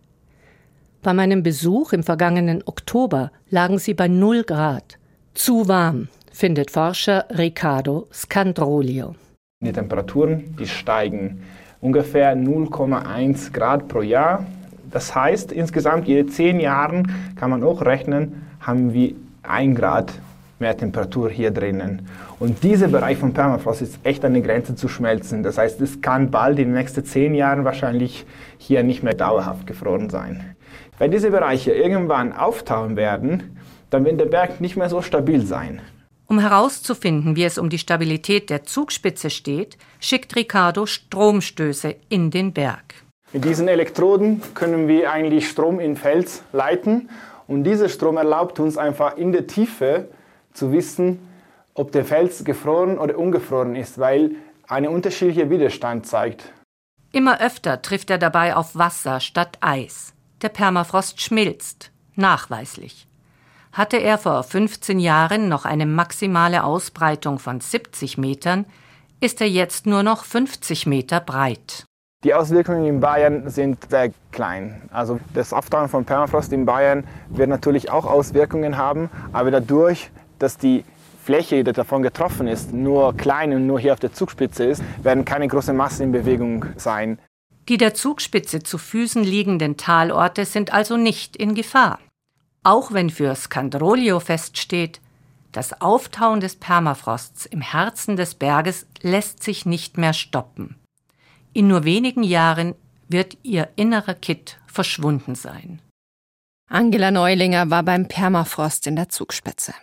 Bei meinem Besuch im vergangenen Oktober lagen sie bei 0 Grad. Zu warm, findet Forscher Riccardo Scandrolio. Die Temperaturen, die steigen ungefähr 0,1 Grad pro Jahr das heißt, insgesamt jede zehn Jahre kann man auch rechnen, haben wir ein Grad mehr Temperatur hier drinnen. Und dieser Bereich von Permafrost ist echt an der Grenze zu schmelzen. Das heißt, es kann bald in den nächsten zehn Jahren wahrscheinlich hier nicht mehr dauerhaft gefroren sein. Wenn diese Bereiche irgendwann auftauchen werden, dann wird der Berg nicht mehr so stabil sein. Um herauszufinden, wie es um die Stabilität der Zugspitze steht, schickt Ricardo Stromstöße in den Berg. Mit diesen Elektroden können wir eigentlich Strom in Fels leiten und dieser Strom erlaubt uns einfach in der Tiefe zu wissen, ob der Fels gefroren oder ungefroren ist, weil eine unterschiedliche Widerstand zeigt. Immer öfter trifft er dabei auf Wasser statt Eis. Der Permafrost schmilzt, nachweislich. Hatte er vor 15 Jahren noch eine maximale Ausbreitung von 70 Metern, ist er jetzt nur noch 50 Meter breit. Die Auswirkungen in Bayern sind sehr klein. Also das Auftauen von Permafrost in Bayern wird natürlich auch Auswirkungen haben, aber dadurch, dass die Fläche, die davon getroffen ist, nur klein und nur hier auf der Zugspitze ist, werden keine großen Massen in Bewegung sein. Die der Zugspitze zu Füßen liegenden Talorte sind also nicht in Gefahr. Auch wenn für Scandrolio feststeht, das Auftauen des Permafrosts im Herzen des Berges lässt sich nicht mehr stoppen. In nur wenigen Jahren wird ihr innerer Kitt verschwunden sein. Angela Neulinger war beim Permafrost in der Zugspitze.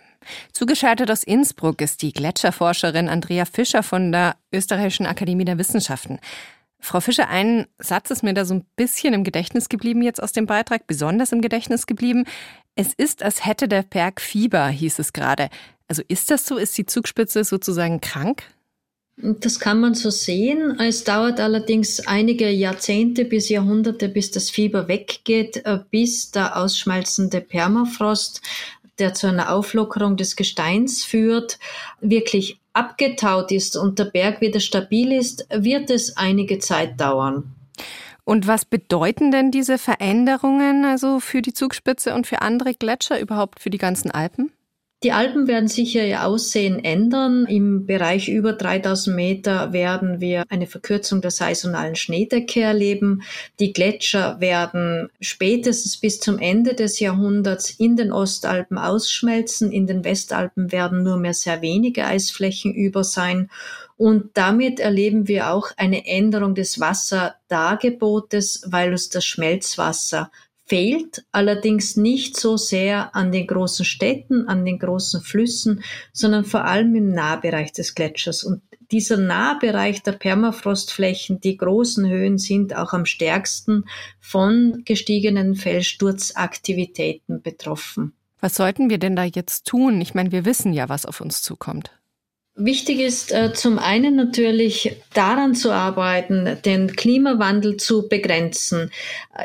Zugeschaltet aus Innsbruck ist die Gletscherforscherin Andrea Fischer von der Österreichischen Akademie der Wissenschaften. Frau Fischer, ein Satz ist mir da so ein bisschen im Gedächtnis geblieben jetzt aus dem Beitrag, besonders im Gedächtnis geblieben. Es ist, als hätte der Berg Fieber, hieß es gerade. Also ist das so? Ist die Zugspitze sozusagen krank? Das kann man so sehen. Es dauert allerdings einige Jahrzehnte bis Jahrhunderte, bis das Fieber weggeht, äh, bis der ausschmelzende Permafrost, der zu einer Auflockerung des Gesteins führt, wirklich abgetaut ist und der Berg wieder stabil ist, wird es einige Zeit dauern. Und was bedeuten denn diese Veränderungen also für die Zugspitze und für andere Gletscher überhaupt für die ganzen Alpen? Die Alpen werden sicher ihr Aussehen ändern. Im Bereich über 3000 Meter werden wir eine Verkürzung der saisonalen Schneedecke erleben. Die Gletscher werden spätestens bis zum Ende des Jahrhunderts in den Ostalpen ausschmelzen. In den Westalpen werden nur mehr sehr wenige Eisflächen über sein. Und damit erleben wir auch eine Änderung des Wasserdargebotes, weil uns das Schmelzwasser fehlt, allerdings nicht so sehr an den großen Städten, an den großen Flüssen, sondern vor allem im Nahbereich des Gletschers. Und dieser Nahbereich der Permafrostflächen, die großen Höhen sind auch am stärksten von gestiegenen Felssturzaktivitäten betroffen. Was sollten wir denn da jetzt tun? Ich meine, wir wissen ja, was auf uns zukommt. Wichtig ist äh, zum einen natürlich daran zu arbeiten, den Klimawandel zu begrenzen.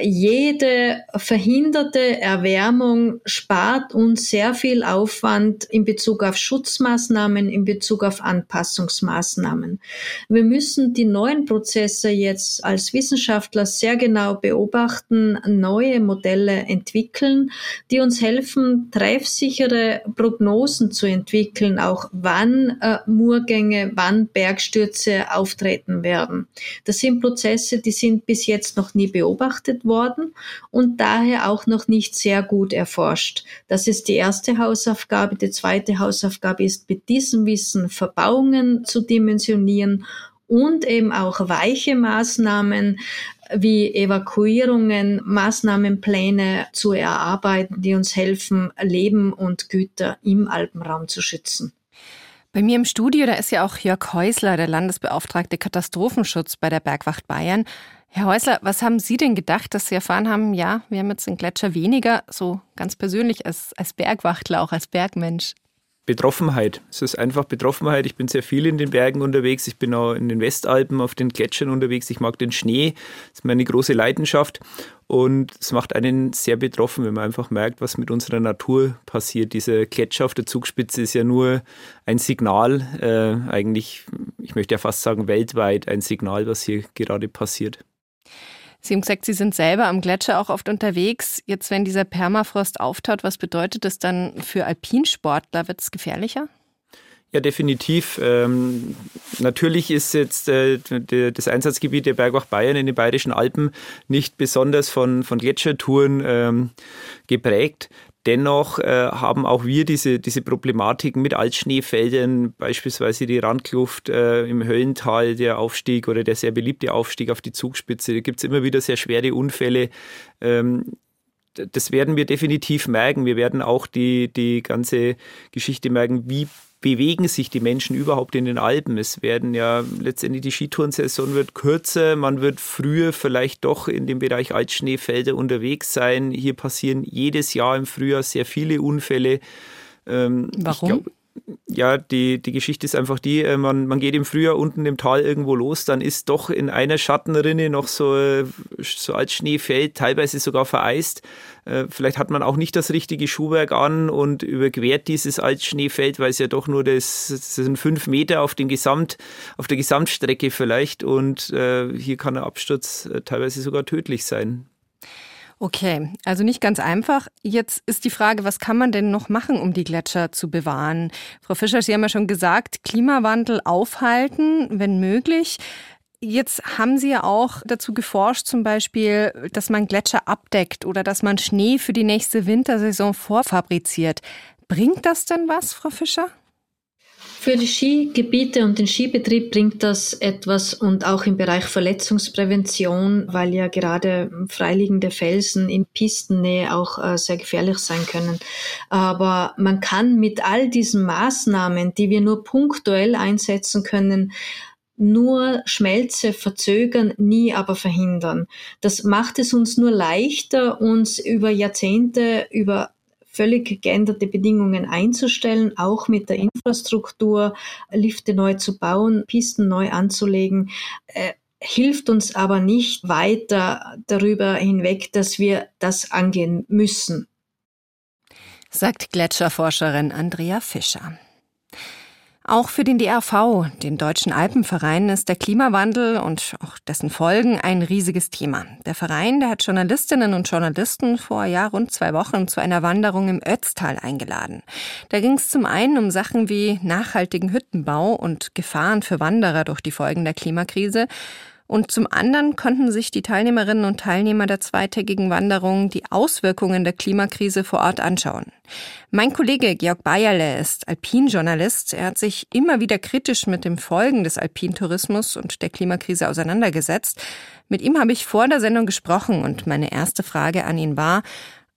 Jede verhinderte Erwärmung spart uns sehr viel Aufwand in Bezug auf Schutzmaßnahmen, in Bezug auf Anpassungsmaßnahmen. Wir müssen die neuen Prozesse jetzt als Wissenschaftler sehr genau beobachten, neue Modelle entwickeln, die uns helfen, treffsichere Prognosen zu entwickeln, auch wann äh, Murgänge, wann Bergstürze auftreten werden. Das sind Prozesse, die sind bis jetzt noch nie beobachtet worden und daher auch noch nicht sehr gut erforscht. Das ist die erste Hausaufgabe. Die zweite Hausaufgabe ist, mit diesem Wissen Verbauungen zu dimensionieren und eben auch weiche Maßnahmen wie Evakuierungen, Maßnahmenpläne zu erarbeiten, die uns helfen, Leben und Güter im Alpenraum zu schützen. Bei mir im Studio, da ist ja auch Jörg Häusler, der Landesbeauftragte Katastrophenschutz bei der Bergwacht Bayern. Herr Häusler, was haben Sie denn gedacht, dass Sie erfahren haben, ja, wir haben jetzt einen Gletscher weniger, so ganz persönlich als, als Bergwachtler, auch als Bergmensch? Betroffenheit. Es ist einfach Betroffenheit. Ich bin sehr viel in den Bergen unterwegs. Ich bin auch in den Westalpen auf den Gletschern unterwegs. Ich mag den Schnee. Das ist meine große Leidenschaft. Und es macht einen sehr betroffen, wenn man einfach merkt, was mit unserer Natur passiert. Dieser Gletscher auf der Zugspitze ist ja nur ein Signal, äh, eigentlich, ich möchte ja fast sagen, weltweit ein Signal, was hier gerade passiert. Sie haben gesagt, Sie sind selber am Gletscher auch oft unterwegs. Jetzt, wenn dieser Permafrost auftaut, was bedeutet das dann für Alpinsportler? Wird es gefährlicher? Ja, definitiv. Ähm, natürlich ist jetzt äh, das Einsatzgebiet der Bergwacht Bayern in den Bayerischen Alpen nicht besonders von, von Gletschertouren ähm, geprägt. Dennoch äh, haben auch wir diese, diese Problematiken mit Altschneefeldern, beispielsweise die Randkluft äh, im Höllental, der Aufstieg oder der sehr beliebte Aufstieg auf die Zugspitze. Da gibt es immer wieder sehr schwere Unfälle. Ähm, das werden wir definitiv merken. Wir werden auch die, die ganze Geschichte merken, wie bewegen sich die Menschen überhaupt in den Alpen? Es werden ja letztendlich die Skitourensaison wird kürzer, man wird früher vielleicht doch in dem Bereich Altschneefelder unterwegs sein. Hier passieren jedes Jahr im Frühjahr sehr viele Unfälle. Ähm, Warum? Glaub, ja, die, die Geschichte ist einfach die, äh, man, man geht im Frühjahr unten im Tal irgendwo los, dann ist doch in einer Schattenrinne noch so, äh, so als Schneefeld, teilweise sogar vereist. Äh, vielleicht hat man auch nicht das richtige Schuhwerk an und überquert dieses Altschneefeld, weil es ja doch nur das, das sind fünf Meter auf, den Gesamt, auf der Gesamtstrecke vielleicht und äh, hier kann der Absturz äh, teilweise sogar tödlich sein. Okay, also nicht ganz einfach. Jetzt ist die Frage, was kann man denn noch machen, um die Gletscher zu bewahren? Frau Fischer, Sie haben ja schon gesagt, Klimawandel aufhalten, wenn möglich. Jetzt haben Sie ja auch dazu geforscht, zum Beispiel, dass man Gletscher abdeckt oder dass man Schnee für die nächste Wintersaison vorfabriziert. Bringt das denn was, Frau Fischer? Für die Skigebiete und den Skibetrieb bringt das etwas und auch im Bereich Verletzungsprävention, weil ja gerade freiliegende Felsen in Pistennähe auch äh, sehr gefährlich sein können. Aber man kann mit all diesen Maßnahmen, die wir nur punktuell einsetzen können, nur Schmelze verzögern, nie aber verhindern. Das macht es uns nur leichter, uns über Jahrzehnte, über völlig geänderte Bedingungen einzustellen, auch mit der Infrastruktur, Lifte neu zu bauen, Pisten neu anzulegen. Äh, hilft uns aber nicht weiter darüber hinweg, dass wir das angehen müssen. Sagt Gletscherforscherin Andrea Fischer. Auch für den DRV, den Deutschen Alpenverein, ist der Klimawandel und auch dessen Folgen ein riesiges Thema. Der Verein, der hat Journalistinnen und Journalisten vor ja, rund zwei Wochen zu einer Wanderung im Ötztal eingeladen. Da ging es zum einen um Sachen wie nachhaltigen Hüttenbau und Gefahren für Wanderer durch die Folgen der Klimakrise und zum anderen konnten sich die Teilnehmerinnen und Teilnehmer der zweitägigen Wanderung die Auswirkungen der Klimakrise vor Ort anschauen. Mein Kollege Georg Bayerle ist Alpinjournalist. Er hat sich immer wieder kritisch mit den Folgen des Alpintourismus und der Klimakrise auseinandergesetzt. Mit ihm habe ich vor der Sendung gesprochen und meine erste Frage an ihn war,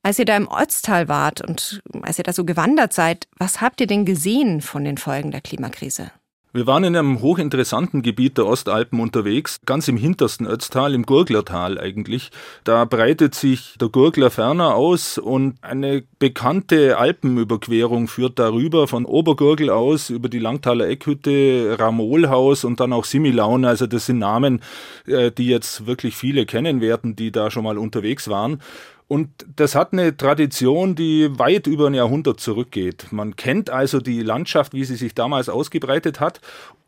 als ihr da im Ötztal wart und als ihr da so gewandert seid, was habt ihr denn gesehen von den Folgen der Klimakrise? Wir waren in einem hochinteressanten Gebiet der Ostalpen unterwegs, ganz im hintersten Ötztal, im Gurglertal eigentlich. Da breitet sich der Gurgler ferner aus und eine bekannte Alpenüberquerung führt darüber von Obergurgel aus über die Langtaler Eckhütte, Ramolhaus und dann auch Similaun. Also das sind Namen, äh, die jetzt wirklich viele kennen werden, die da schon mal unterwegs waren. Und das hat eine Tradition, die weit über ein Jahrhundert zurückgeht. Man kennt also die Landschaft, wie sie sich damals ausgebreitet hat.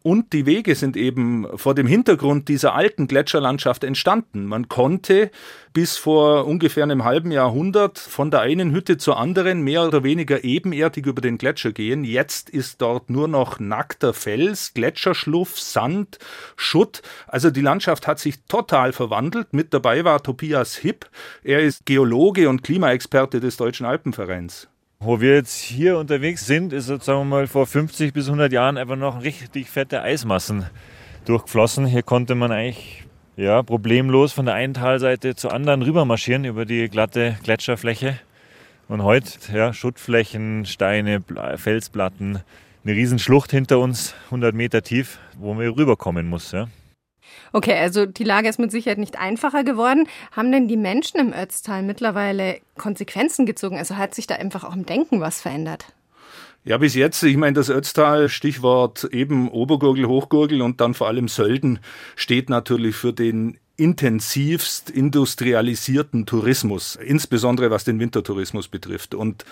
Und die Wege sind eben vor dem Hintergrund dieser alten Gletscherlandschaft entstanden. Man konnte bis vor ungefähr einem halben Jahrhundert von der einen Hütte zur anderen mehr oder weniger ebenerdig über den Gletscher gehen. Jetzt ist dort nur noch nackter Fels, Gletscherschluff, Sand, Schutt. Also die Landschaft hat sich total verwandelt. Mit dabei war Tobias Hipp. Er ist Geologe und Klimaexperte des Deutschen Alpenvereins. Wo wir jetzt hier unterwegs sind, ist sagen wir mal vor 50 bis 100 Jahren einfach noch richtig fette Eismassen durchgeflossen. Hier konnte man eigentlich ja, problemlos von der einen Talseite zur anderen rüber marschieren über die glatte Gletscherfläche. Und heute ja, Schuttflächen, Steine, Felsplatten, eine Riesenschlucht hinter uns, 100 Meter tief, wo man rüberkommen muss. Ja. Okay, also die Lage ist mit Sicherheit nicht einfacher geworden. Haben denn die Menschen im Ötztal mittlerweile Konsequenzen gezogen? Also hat sich da einfach auch im Denken was verändert? Ja, bis jetzt, ich meine, das Ötztal, Stichwort eben Obergurgel, Hochgurgel und dann vor allem Sölden, steht natürlich für den intensivst industrialisierten Tourismus, insbesondere was den Wintertourismus betrifft. Und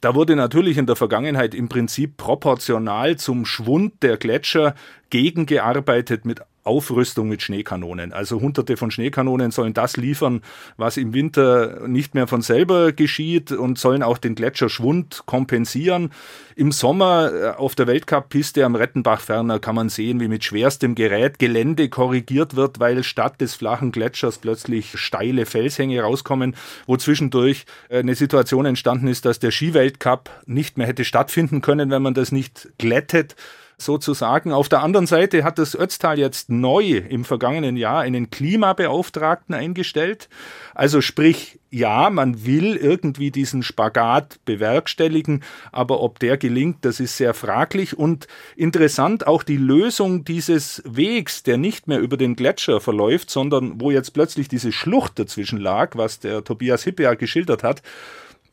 da wurde natürlich in der Vergangenheit im Prinzip proportional zum Schwund der Gletscher gegengearbeitet mit Aufrüstung mit Schneekanonen. Also hunderte von Schneekanonen sollen das liefern, was im Winter nicht mehr von selber geschieht und sollen auch den Gletscherschwund kompensieren. Im Sommer äh, auf der Weltcup-Piste am Rettenbach ferner kann man sehen, wie mit schwerstem Gerät Gelände korrigiert wird, weil statt des flachen Gletschers plötzlich steile Felshänge rauskommen, wo zwischendurch äh, eine Situation entstanden ist, dass der Skiweltcup nicht mehr hätte stattfinden können, wenn man das nicht glättet sozusagen. Auf der anderen Seite hat das Ötztal jetzt neu im vergangenen Jahr einen Klimabeauftragten eingestellt. Also sprich, ja, man will irgendwie diesen Spagat bewerkstelligen, aber ob der gelingt, das ist sehr fraglich und interessant auch die Lösung dieses Wegs, der nicht mehr über den Gletscher verläuft, sondern wo jetzt plötzlich diese Schlucht dazwischen lag, was der Tobias Hippe ja geschildert hat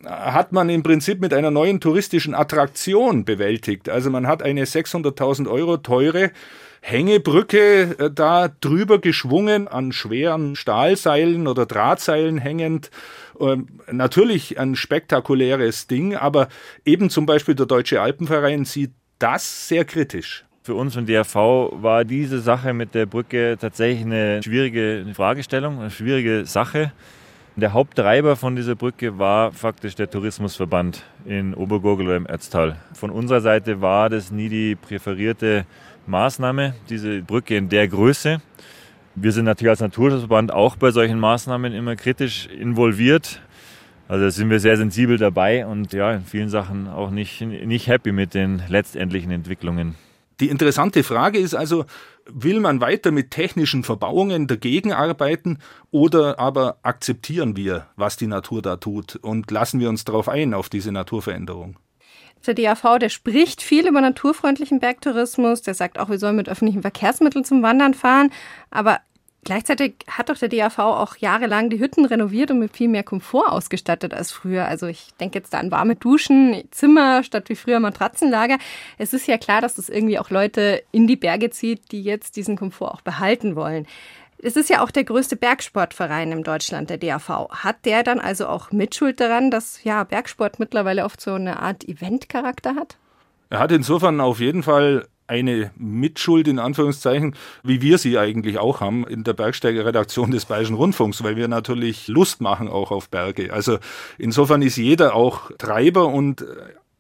hat man im Prinzip mit einer neuen touristischen Attraktion bewältigt. Also man hat eine 600.000 Euro teure Hängebrücke äh, da drüber geschwungen, an schweren Stahlseilen oder Drahtseilen hängend. Ähm, natürlich ein spektakuläres Ding, aber eben zum Beispiel der Deutsche Alpenverein sieht das sehr kritisch. Für uns von DRV war diese Sache mit der Brücke tatsächlich eine schwierige Fragestellung, eine schwierige Sache. Der Haupttreiber von dieser Brücke war faktisch der Tourismusverband in Obergurgel oder im Erztal. Von unserer Seite war das nie die präferierte Maßnahme, diese Brücke in der Größe. Wir sind natürlich als Naturschutzverband auch bei solchen Maßnahmen immer kritisch involviert. Also sind wir sehr sensibel dabei und ja, in vielen Sachen auch nicht, nicht happy mit den letztendlichen Entwicklungen. Die interessante Frage ist also, will man weiter mit technischen Verbauungen dagegen arbeiten oder aber akzeptieren wir, was die Natur da tut und lassen wir uns darauf ein, auf diese Naturveränderung? Der DAV, der spricht viel über naturfreundlichen Bergtourismus, der sagt auch, wir sollen mit öffentlichen Verkehrsmitteln zum Wandern fahren, aber Gleichzeitig hat doch der DAV auch jahrelang die Hütten renoviert und mit viel mehr Komfort ausgestattet als früher. Also ich denke jetzt da an warme Duschen, Zimmer statt wie früher Matratzenlager. Es ist ja klar, dass das irgendwie auch Leute in die Berge zieht, die jetzt diesen Komfort auch behalten wollen. Es ist ja auch der größte Bergsportverein in Deutschland, der DAV. Hat der dann also auch Mitschuld daran, dass ja Bergsport mittlerweile oft so eine Art Eventcharakter hat? Er hat insofern auf jeden Fall eine Mitschuld in Anführungszeichen, wie wir sie eigentlich auch haben in der Bergsteigerredaktion des Bayerischen Rundfunks, weil wir natürlich Lust machen auch auf Berge. Also insofern ist jeder auch Treiber und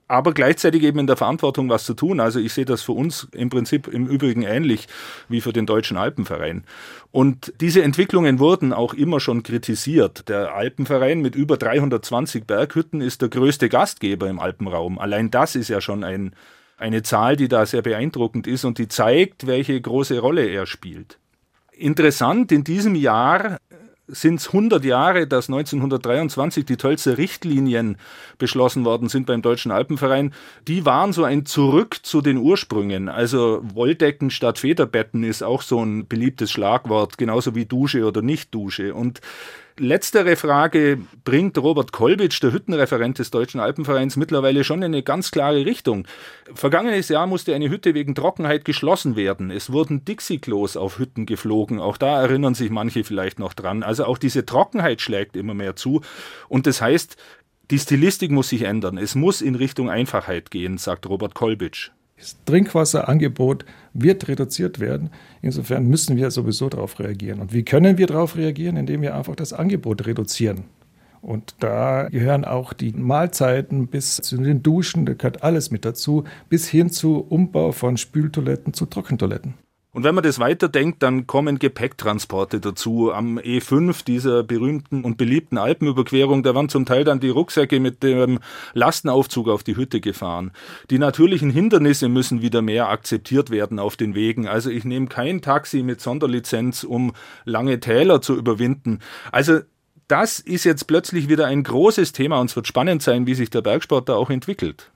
aber gleichzeitig eben in der Verantwortung was zu tun. Also ich sehe das für uns im Prinzip im Übrigen ähnlich wie für den Deutschen Alpenverein. Und diese Entwicklungen wurden auch immer schon kritisiert. Der Alpenverein mit über 320 Berghütten ist der größte Gastgeber im Alpenraum. Allein das ist ja schon ein eine Zahl, die da sehr beeindruckend ist und die zeigt, welche große Rolle er spielt. Interessant, in diesem Jahr sind es 100 Jahre, dass 1923 die Tölzer Richtlinien beschlossen worden sind beim Deutschen Alpenverein. Die waren so ein Zurück zu den Ursprüngen. Also Wolldecken statt Federbetten ist auch so ein beliebtes Schlagwort, genauso wie Dusche oder Nicht-Dusche. Und Letztere Frage bringt Robert Kolbitsch, der Hüttenreferent des Deutschen Alpenvereins, mittlerweile schon in eine ganz klare Richtung. Vergangenes Jahr musste eine Hütte wegen Trockenheit geschlossen werden. Es wurden Dixie-Klos auf Hütten geflogen. Auch da erinnern sich manche vielleicht noch dran. Also auch diese Trockenheit schlägt immer mehr zu. Und das heißt, die Stilistik muss sich ändern. Es muss in Richtung Einfachheit gehen, sagt Robert Kolbitsch. Das Trinkwasserangebot wird reduziert werden. Insofern müssen wir sowieso darauf reagieren. Und wie können wir darauf reagieren? Indem wir einfach das Angebot reduzieren. Und da gehören auch die Mahlzeiten bis zu den Duschen, da gehört alles mit dazu, bis hin zu Umbau von Spültoiletten zu Trockentoiletten. Und wenn man das weiterdenkt, dann kommen Gepäcktransporte dazu. Am E5, dieser berühmten und beliebten Alpenüberquerung, da werden zum Teil dann die Rucksäcke mit dem Lastenaufzug auf die Hütte gefahren. Die natürlichen Hindernisse müssen wieder mehr akzeptiert werden auf den Wegen. Also ich nehme kein Taxi mit Sonderlizenz, um lange Täler zu überwinden. Also das ist jetzt plötzlich wieder ein großes Thema und es wird spannend sein, wie sich der Bergsport da auch entwickelt.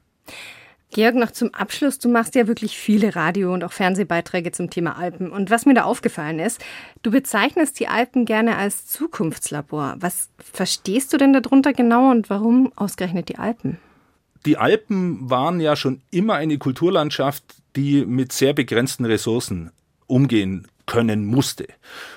Georg, noch zum Abschluss, du machst ja wirklich viele Radio- und auch Fernsehbeiträge zum Thema Alpen. Und was mir da aufgefallen ist, du bezeichnest die Alpen gerne als Zukunftslabor. Was verstehst du denn darunter genau und warum ausgerechnet die Alpen? Die Alpen waren ja schon immer eine Kulturlandschaft, die mit sehr begrenzten Ressourcen umgehen können musste.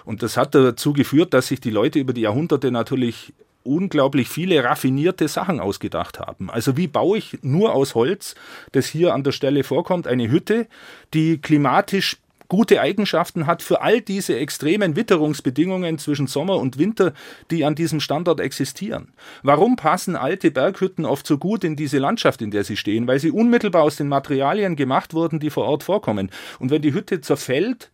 Und das hat dazu geführt, dass sich die Leute über die Jahrhunderte natürlich unglaublich viele raffinierte Sachen ausgedacht haben. Also wie baue ich nur aus Holz, das hier an der Stelle vorkommt, eine Hütte, die klimatisch gute Eigenschaften hat für all diese extremen Witterungsbedingungen zwischen Sommer und Winter, die an diesem Standort existieren. Warum passen alte Berghütten oft so gut in diese Landschaft, in der sie stehen? Weil sie unmittelbar aus den Materialien gemacht wurden, die vor Ort vorkommen. Und wenn die Hütte zerfällt,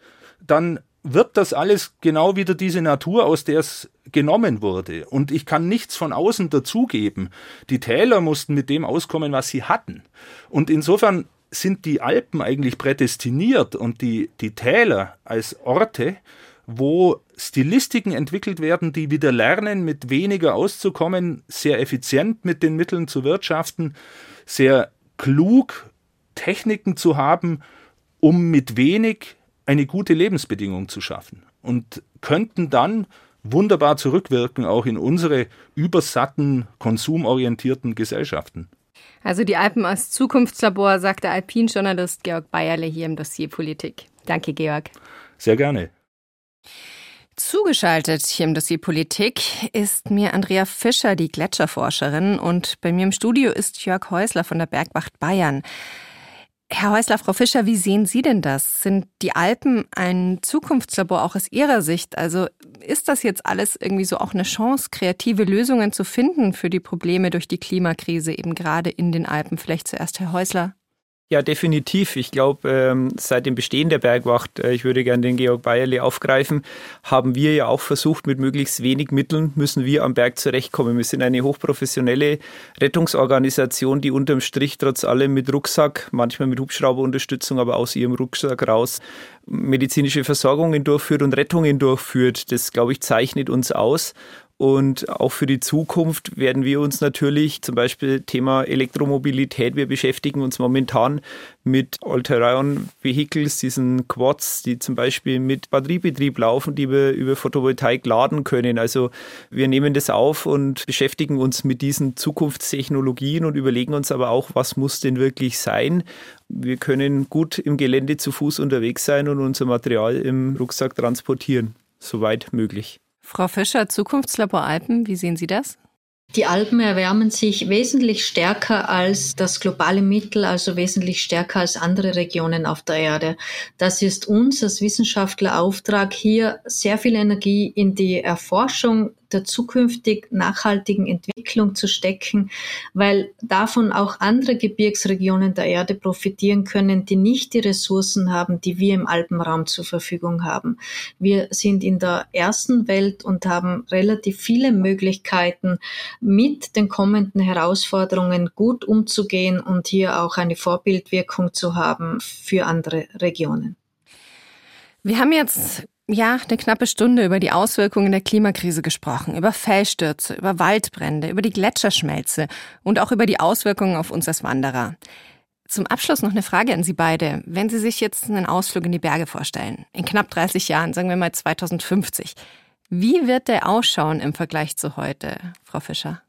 dann wird das alles genau wieder diese Natur, aus der es genommen wurde. Und ich kann nichts von außen dazugeben. Die Täler mussten mit dem auskommen, was sie hatten. Und insofern sind die Alpen eigentlich prädestiniert und die, die Täler als Orte, wo Stilistiken entwickelt werden, die wieder lernen, mit weniger auszukommen, sehr effizient mit den Mitteln zu wirtschaften, sehr klug Techniken zu haben, um mit wenig eine gute Lebensbedingung zu schaffen und könnten dann wunderbar zurückwirken, auch in unsere übersatten, konsumorientierten Gesellschaften. Also die Alpen als Zukunftslabor, sagt der Alpinjournalist Georg Bayerle hier im Dossier Politik. Danke, Georg. Sehr gerne. Zugeschaltet hier im Dossier Politik ist mir Andrea Fischer, die Gletscherforscherin, und bei mir im Studio ist Jörg Häusler von der Bergwacht Bayern. Herr Häusler, Frau Fischer, wie sehen Sie denn das? Sind die Alpen ein Zukunftslabor auch aus Ihrer Sicht? Also ist das jetzt alles irgendwie so auch eine Chance, kreative Lösungen zu finden für die Probleme durch die Klimakrise, eben gerade in den Alpen? Vielleicht zuerst Herr Häusler. Ja, definitiv. Ich glaube, ähm, seit dem Bestehen der Bergwacht, äh, ich würde gerne den Georg Bayerle aufgreifen, haben wir ja auch versucht, mit möglichst wenig Mitteln müssen wir am Berg zurechtkommen. Wir sind eine hochprofessionelle Rettungsorganisation, die unterm Strich trotz allem mit Rucksack, manchmal mit Hubschrauberunterstützung, aber aus ihrem Rucksack raus medizinische Versorgungen durchführt und Rettungen durchführt. Das, glaube ich, zeichnet uns aus. Und auch für die Zukunft werden wir uns natürlich zum Beispiel Thema Elektromobilität, wir beschäftigen uns momentan mit All-Terrain-Vehicles, diesen Quads, die zum Beispiel mit Batteriebetrieb laufen, die wir über Photovoltaik laden können. Also wir nehmen das auf und beschäftigen uns mit diesen Zukunftstechnologien und überlegen uns aber auch, was muss denn wirklich sein. Wir können gut im Gelände zu Fuß unterwegs sein und unser Material im Rucksack transportieren, soweit möglich. Frau Fischer, Zukunftslabor Alpen, wie sehen Sie das? Die Alpen erwärmen sich wesentlich stärker als das globale Mittel, also wesentlich stärker als andere Regionen auf der Erde. Das ist uns als Wissenschaftler Auftrag, hier sehr viel Energie in die Erforschung der zukünftig nachhaltigen Entwicklung zu stecken, weil davon auch andere Gebirgsregionen der Erde profitieren können, die nicht die Ressourcen haben, die wir im Alpenraum zur Verfügung haben. Wir sind in der ersten Welt und haben relativ viele Möglichkeiten, mit den kommenden Herausforderungen gut umzugehen und hier auch eine Vorbildwirkung zu haben für andere Regionen. Wir haben jetzt ja, eine knappe Stunde über die Auswirkungen der Klimakrise gesprochen, über Felsstürze, über Waldbrände, über die Gletscherschmelze und auch über die Auswirkungen auf uns als Wanderer. Zum Abschluss noch eine Frage an Sie beide. Wenn Sie sich jetzt einen Ausflug in die Berge vorstellen, in knapp 30 Jahren, sagen wir mal 2050, wie wird der ausschauen im Vergleich zu heute, Frau Fischer?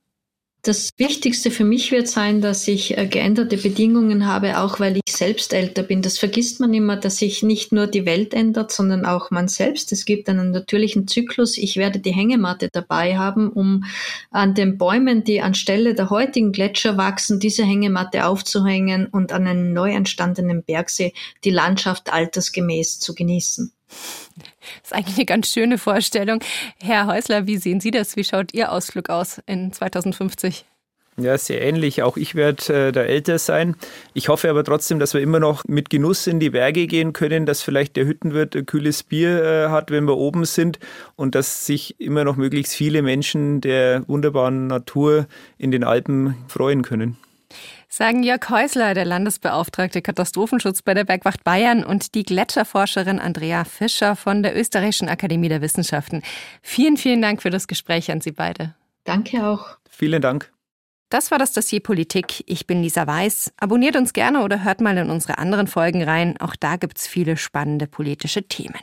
Das Wichtigste für mich wird sein, dass ich äh, geänderte Bedingungen habe, auch weil ich selbst älter bin. Das vergisst man immer, dass sich nicht nur die Welt ändert, sondern auch man selbst. Es gibt einen natürlichen Zyklus. Ich werde die Hängematte dabei haben, um an den Bäumen, die anstelle der heutigen Gletscher wachsen, diese Hängematte aufzuhängen und an einem neu entstandenen Bergsee die Landschaft altersgemäß zu genießen. Das ist eigentlich eine ganz schöne Vorstellung. Herr Häusler, wie sehen Sie das? Wie schaut Ihr Ausflug aus in 2050? Ja, sehr ähnlich. Auch ich werde äh, da älter sein. Ich hoffe aber trotzdem, dass wir immer noch mit Genuss in die Berge gehen können, dass vielleicht der Hüttenwirt ein kühles Bier äh, hat, wenn wir oben sind und dass sich immer noch möglichst viele Menschen der wunderbaren Natur in den Alpen freuen können sagen Jörg Häusler, der Landesbeauftragte Katastrophenschutz bei der Bergwacht Bayern und die Gletscherforscherin Andrea Fischer von der Österreichischen Akademie der Wissenschaften. Vielen, vielen Dank für das Gespräch an Sie beide. Danke auch. Vielen Dank. Das war das Dossier Politik. Ich bin Lisa Weiß. Abonniert uns gerne oder hört mal in unsere anderen Folgen rein. Auch da gibt es viele spannende politische Themen.